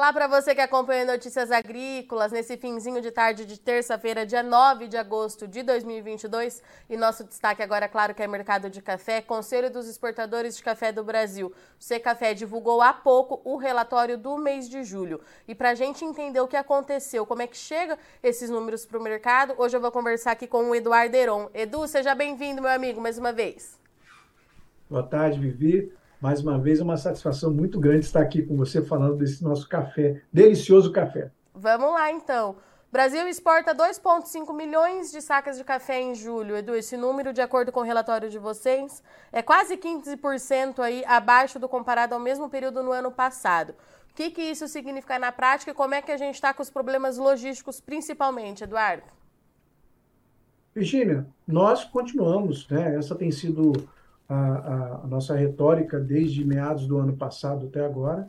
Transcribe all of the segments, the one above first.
Olá para você que acompanha Notícias Agrícolas nesse finzinho de tarde de terça-feira, dia 9 de agosto de 2022. E nosso destaque agora, claro, que é mercado de café. Conselho dos Exportadores de Café do Brasil. O Secafé divulgou há pouco o relatório do mês de julho. E para a gente entender o que aconteceu, como é que chega esses números para o mercado, hoje eu vou conversar aqui com o Eduardo Heron. Edu, seja bem-vindo, meu amigo, mais uma vez. Boa tarde, Vivi. Mais uma vez, uma satisfação muito grande estar aqui com você falando desse nosso café, delicioso café. Vamos lá, então. Brasil exporta 2,5 milhões de sacas de café em julho. Edu, esse número, de acordo com o relatório de vocês, é quase 15% aí abaixo do comparado ao mesmo período no ano passado. O que, que isso significa na prática e como é que a gente está com os problemas logísticos, principalmente, Eduardo? Virginia, nós continuamos, né? Essa tem sido a, a, nossa retórica desde meados do ano passado até agora.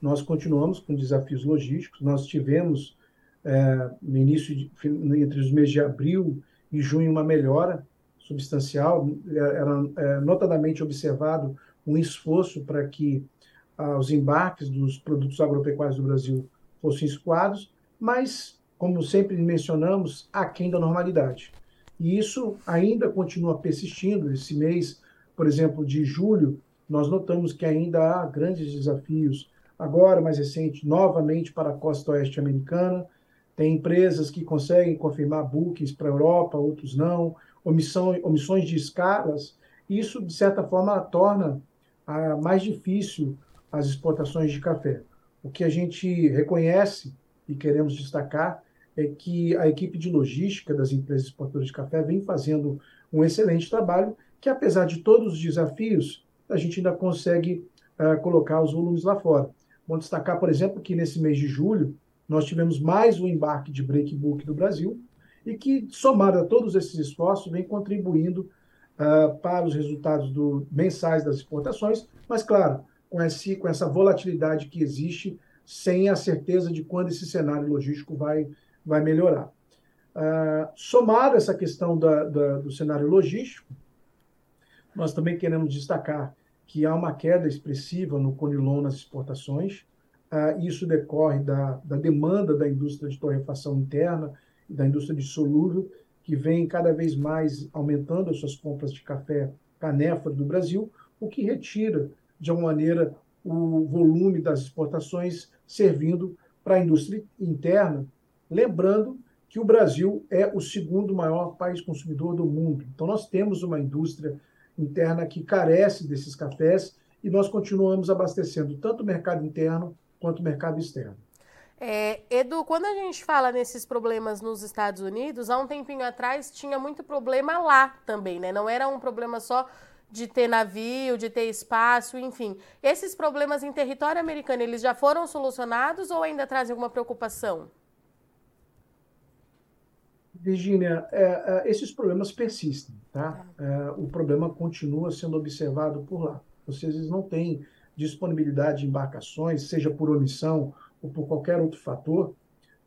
Nós continuamos com desafios logísticos. Nós tivemos, é, no início, de, entre os meses de abril e junho, uma melhora substancial. Era é, notadamente observado um esforço para que ah, os embarques dos produtos agropecuários do Brasil fossem escoados, mas, como sempre mencionamos, aquém da normalidade. E isso ainda continua persistindo. Esse mês por exemplo, de julho, nós notamos que ainda há grandes desafios. Agora, mais recente, novamente para a costa oeste americana, tem empresas que conseguem confirmar bookings para a Europa, outros não, omissão, omissões de escalas. Isso, de certa forma, torna a, mais difícil as exportações de café. O que a gente reconhece e queremos destacar é que a equipe de logística das empresas exportadoras de café vem fazendo um excelente trabalho que apesar de todos os desafios, a gente ainda consegue uh, colocar os volumes lá fora. Vou destacar, por exemplo, que nesse mês de julho nós tivemos mais um embarque de breakbook do Brasil e que, somado a todos esses esforços, vem contribuindo uh, para os resultados do, mensais das exportações, mas, claro, com, esse, com essa volatilidade que existe, sem a certeza de quando esse cenário logístico vai, vai melhorar. Uh, somado essa questão da, da, do cenário logístico, nós também queremos destacar que há uma queda expressiva no conilon nas exportações. Uh, isso decorre da, da demanda da indústria de torrefação interna e da indústria de solúvel, que vem cada vez mais aumentando as suas compras de café canéforo do Brasil, o que retira, de alguma maneira, o volume das exportações servindo para a indústria interna. Lembrando que o Brasil é o segundo maior país consumidor do mundo. Então, nós temos uma indústria interna que carece desses cafés e nós continuamos abastecendo tanto o mercado interno quanto o mercado externo. É, Edu, quando a gente fala nesses problemas nos Estados Unidos, há um tempinho atrás tinha muito problema lá também, né? Não era um problema só de ter navio, de ter espaço, enfim. Esses problemas em território americano, eles já foram solucionados ou ainda trazem alguma preocupação? Virginia, é, é, esses problemas persistem, tá? É, o problema continua sendo observado por lá. Vocês não têm disponibilidade de embarcações, seja por omissão ou por qualquer outro fator,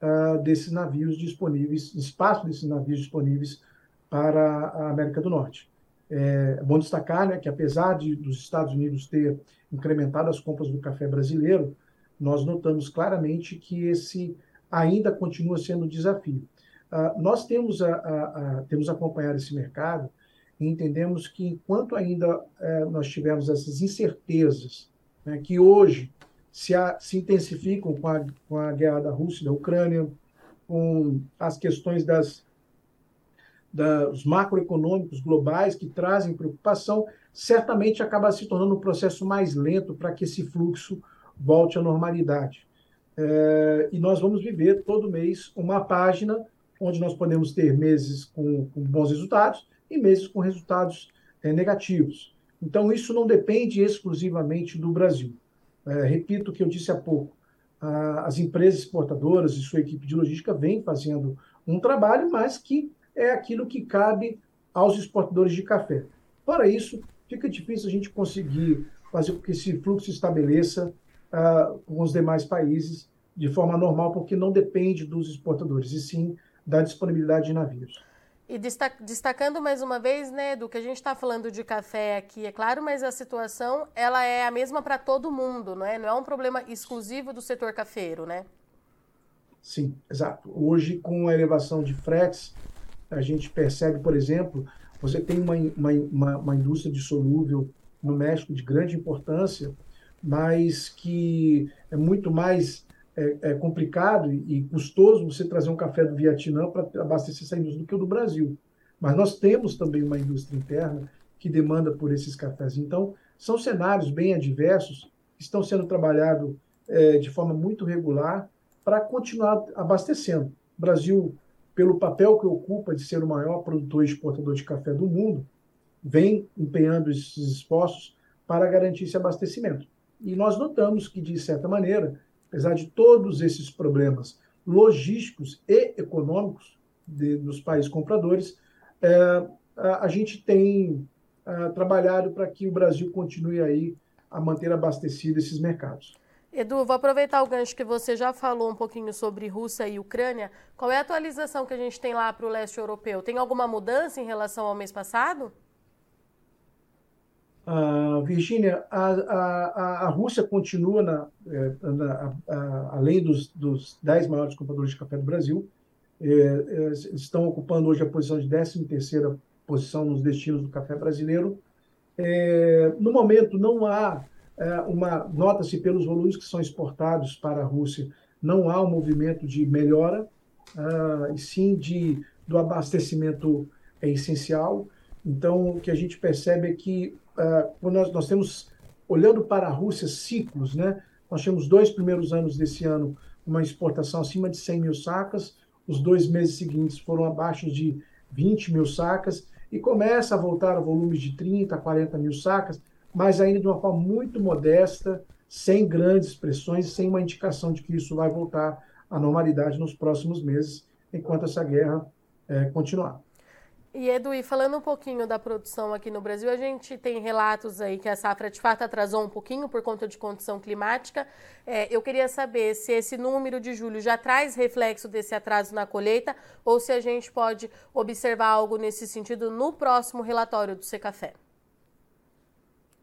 uh, desses navios disponíveis, espaço desses navios disponíveis para a América do Norte. É bom destacar né, que, apesar de, dos Estados Unidos ter incrementado as compras do café brasileiro, nós notamos claramente que esse ainda continua sendo um desafio. Uh, nós temos, a, a, a, temos acompanhado esse mercado e entendemos que enquanto ainda uh, nós tivermos essas incertezas, né, que hoje se, se intensificam com a, com a guerra da Rússia da Ucrânia, com as questões das, dos macroeconômicos globais que trazem preocupação, certamente acaba se tornando um processo mais lento para que esse fluxo volte à normalidade. É, e nós vamos viver todo mês uma página onde nós podemos ter meses com, com bons resultados e meses com resultados é, negativos. Então, isso não depende exclusivamente do Brasil. É, repito o que eu disse há pouco: a, as empresas exportadoras e sua equipe de logística vêm fazendo um trabalho, mas que é aquilo que cabe aos exportadores de café. Para isso, fica difícil a gente conseguir fazer com que esse fluxo se estabeleça uh, com os demais países de forma normal, porque não depende dos exportadores, e sim da disponibilidade de navios. E destacando mais uma vez, né, do que a gente está falando de café aqui, é claro, mas a situação ela é a mesma para todo mundo, não é? Não é um problema exclusivo do setor cafeiro, né? Sim, exato. Hoje, com a elevação de fretes, a gente percebe, por exemplo, você tem uma, uma, uma indústria de solúvel no México de grande importância, mas que é muito mais é, é complicado e custoso você trazer um café do Vietnã para abastecer essa indústria do que o do Brasil. Mas nós temos também uma indústria interna que demanda por esses cafés. Então, são cenários bem adversos que estão sendo trabalhados é, de forma muito regular para continuar abastecendo. O Brasil, pelo papel que ocupa de ser o maior produtor e exportador de café do mundo, vem empenhando esses esforços para garantir esse abastecimento. E nós notamos que, de certa maneira, apesar de todos esses problemas logísticos e econômicos de, dos países compradores, é, a, a, gente tem é, trabalhado para que o Brasil continue aí a manter abastecido esses mercados. Edu, vou aproveitar o gancho que você já falou um pouquinho sobre Rússia e Ucrânia. Qual é a atualização que a gente tem lá para o leste europeu? Tem alguma mudança em relação ao mês passado? Uh, Virgínia, a, a, a, Rússia continua, na, é, na a, além dos, dos dez maiores compradores de café do Brasil, é, é, estão ocupando hoje a posição de 13ª posição nos destinos do café brasileiro. É, no momento, não há é, uma... Nota-se pelos volumes que são exportados para a Rússia, não há um movimento de melhora, uh, e sim de, do abastecimento é essencial. Então, o que a gente percebe é que uh, nós, nós temos, olhando para a Rússia, ciclos, né? Nós temos dois primeiros anos desse ano uma exportação acima de 100 mil sacas, os dois meses seguintes foram abaixo de 20 mil sacas, e começa a voltar a volumes de 30, 40 mil sacas, mas ainda de uma forma muito modesta, sem grandes pressões, sem uma indicação de que isso vai voltar à normalidade nos próximos meses, enquanto essa guerra é, continuar. E Edu, e falando um pouquinho da produção aqui no Brasil, a gente tem relatos aí que a safra de fato atrasou um pouquinho por conta de condição climática. É, eu queria saber se esse número de julho já traz reflexo desse atraso na colheita ou se a gente pode observar algo nesse sentido no próximo relatório do Secafé.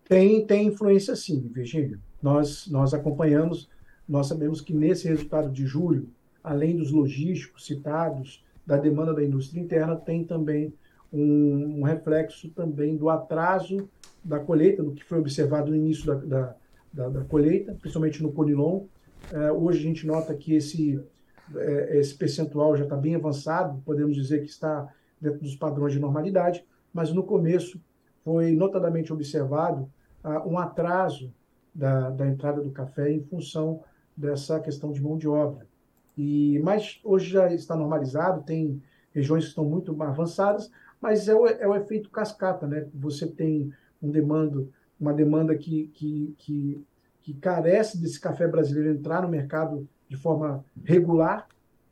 Tem, tem influência sim, Virgínia. Nós, nós acompanhamos, nós sabemos que nesse resultado de julho, além dos logísticos citados, da demanda da indústria interna tem também um, um, reflexo também do atraso da colheita, do que foi observado no início da, da, da, da colheita, principalmente no Conilon. É, hoje a gente nota que esse, é, esse percentual já está bem avançado, podemos dizer que está dentro dos padrões de normalidade, mas no começo foi notadamente observado ah, um atraso da, da entrada do café em função dessa questão de mão de obra. E, mas hoje já está normalizado, tem regiões que estão muito avançadas, mas é o, é o efeito cascata, né? Você tem um demando, uma demanda que, que, que, que carece desse café brasileiro entrar no mercado de forma regular.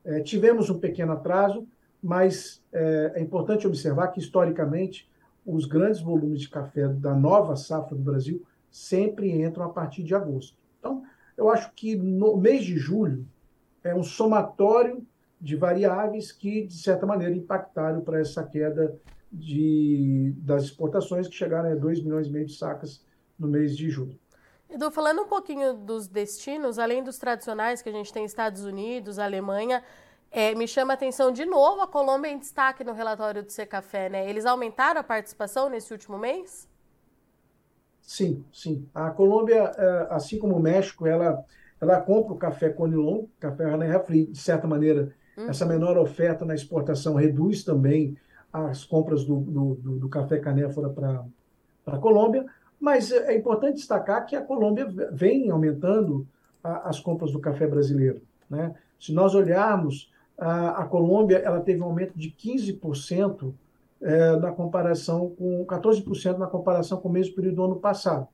É, tivemos um pequeno atraso, mas é, é, importante observar que, historicamente, os grandes volumes de café da nova safra do Brasil sempre entram a partir de agosto. Então, eu acho que no mês de julho, é um somatório de variáveis que, de certa maneira, impactaram para essa queda de, das exportações, que chegaram a 2 milhões e meio de sacas no mês de julho. Edu, falando um pouquinho dos destinos, além dos tradicionais que a gente tem Estados Unidos, Alemanha, é, me chama a atenção de novo a Colômbia em destaque no relatório do Secafé, né? Eles aumentaram a participação nesse último mês? Sim, sim. A Colômbia, é, assim como o México, ela ela compra o café Conilon, café Rané de certa maneira, uhum. essa menor oferta na exportação reduz também as compras do, do, do, do café canéfora para a Colômbia, mas é importante destacar que a Colômbia vem aumentando a, as compras do café brasileiro. Né? Se nós olharmos, a, a Colômbia ela teve um aumento de 15% é, na comparação com 14% na comparação com o mesmo período do ano passado.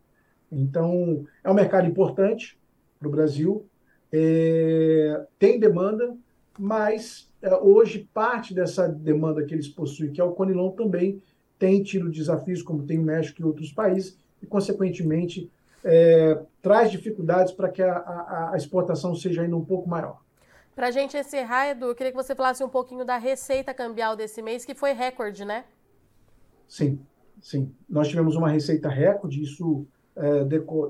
Então, é um mercado importante, para o Brasil. É, tem demanda, mas é, hoje parte dessa demanda que eles possuem, que é o Conilon, também tem tido desafios, como tem o México e outros países, e, consequentemente, é, traz dificuldades para que a, a, a, exportação seja ainda um pouco maior. Para a gente encerrar, Edu, eu queria que você falasse um pouquinho da receita cambial desse mês, que foi recorde, né? Sim, sim. Nós tivemos uma receita recorde, isso é,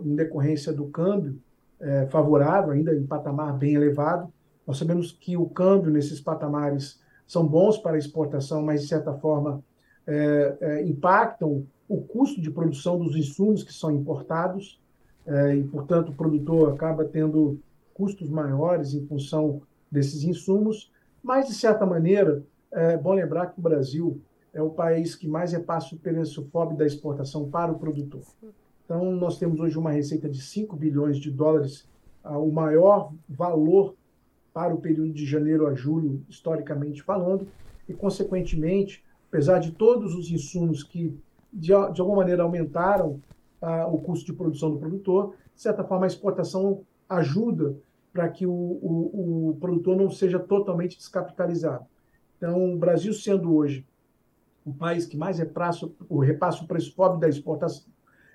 em decorrência do câmbio é, favorável, ainda em patamar bem elevado. Nós sabemos que o câmbio nesses patamares são bons para exportação, mas, de certa forma, é, é, impactam o custo de produção dos insumos que são importados, é, e, portanto, o produtor acaba tendo custos maiores em função desses insumos, mas, de certa maneira, é bom lembrar que o Brasil é o país que mais repassa o preço FOB da exportação para o produtor. Então, nós temos hoje uma receita de 5 bilhões de dólares, o maior valor para o período de janeiro a julho, historicamente falando, e, consequentemente, apesar de todos os insumos que, de, de alguma maneira, aumentaram o custo de produção do produtor, de certa forma, a exportação ajuda para que o, o, o, produtor não seja totalmente descapitalizado. Então, o Brasil sendo hoje o país que mais repassa, o repassa o preço pobre da exportação,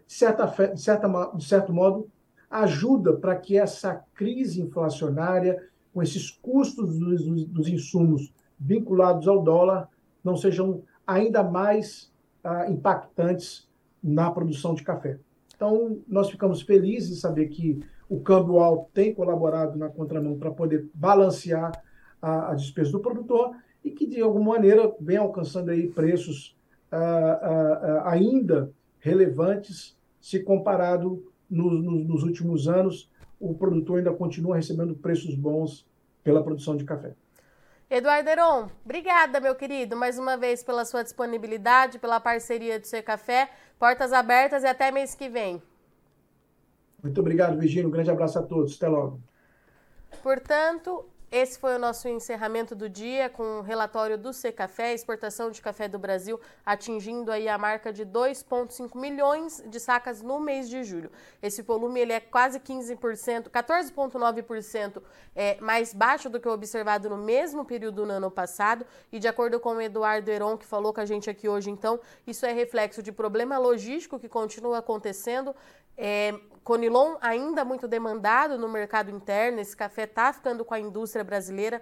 de, certa, de, certa, de certo modo, ajuda para que essa crise inflacionária, com esses custos dos, dos insumos vinculados ao dólar, não sejam ainda mais ah, impactantes na produção de café. Então, nós ficamos felizes em saber que o câmbio alto tem colaborado na contramão para poder balancear a, a, despesa do produtor e que, de alguma maneira, vem alcançando aí preços ah, ah, ah ainda relevantes se comparado no, no, nos últimos anos. O produtor ainda continua recebendo preços bons pela produção de café. Eduardo Heron, obrigada, meu querido, mais uma vez pela sua disponibilidade, pela parceria do Ser Café. Portas abertas e até mês que vem. Muito obrigado, Virginia. Um grande abraço a todos. Até logo. Portanto, esse foi o nosso encerramento do dia com o relatório do Secafé, exportação de café do Brasil atingindo aí a marca de 2,5 milhões de sacas no mês de julho. Esse volume ele é quase 15%, 14,9% é, mais baixo do que o observado no mesmo período no ano passado. E de acordo com o Eduardo Heron, que falou com a gente aqui hoje, então, isso é reflexo de problema logístico que continua acontecendo. É, Conilon ainda muito demandado no mercado interno, esse café está ficando com a indústria brasileira.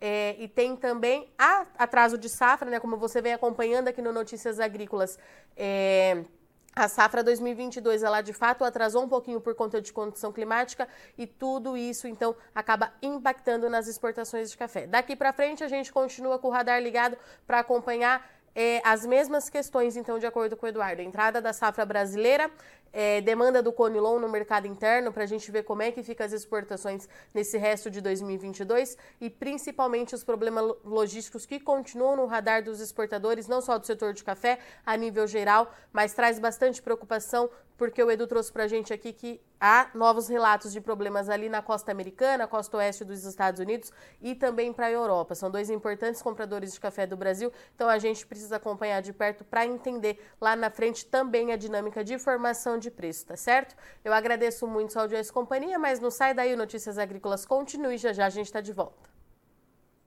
É, e tem também a, atraso de safra, né, como você vem acompanhando aqui no Notícias Agrícolas. É, a safra 2022, ela de fato atrasou um pouquinho por conta de condição climática e tudo isso, então, acaba impactando nas exportações de café. Daqui para frente, a gente continua com o radar ligado para acompanhar é, as mesmas questões, então, de acordo com o Eduardo. Entrada da safra brasileira, é, demanda do Conilon no mercado interno, para a gente ver como é que fica as exportações nesse resto de 2022 e principalmente os problemas logísticos que continuam no radar dos exportadores, não só do setor de café, a nível geral, mas traz bastante preocupação porque o Edu trouxe para a gente aqui que há novos relatos de problemas ali na costa americana, costa oeste dos Estados Unidos e também para a Europa. São dois importantes compradores de café do Brasil, então a gente precisa acompanhar de perto para entender lá na frente também a dinâmica de formação de preço, tá certo? Eu agradeço muito sua audiência e companhia, mas não sai daí, Notícias Agrícolas continue, já já a gente está de volta.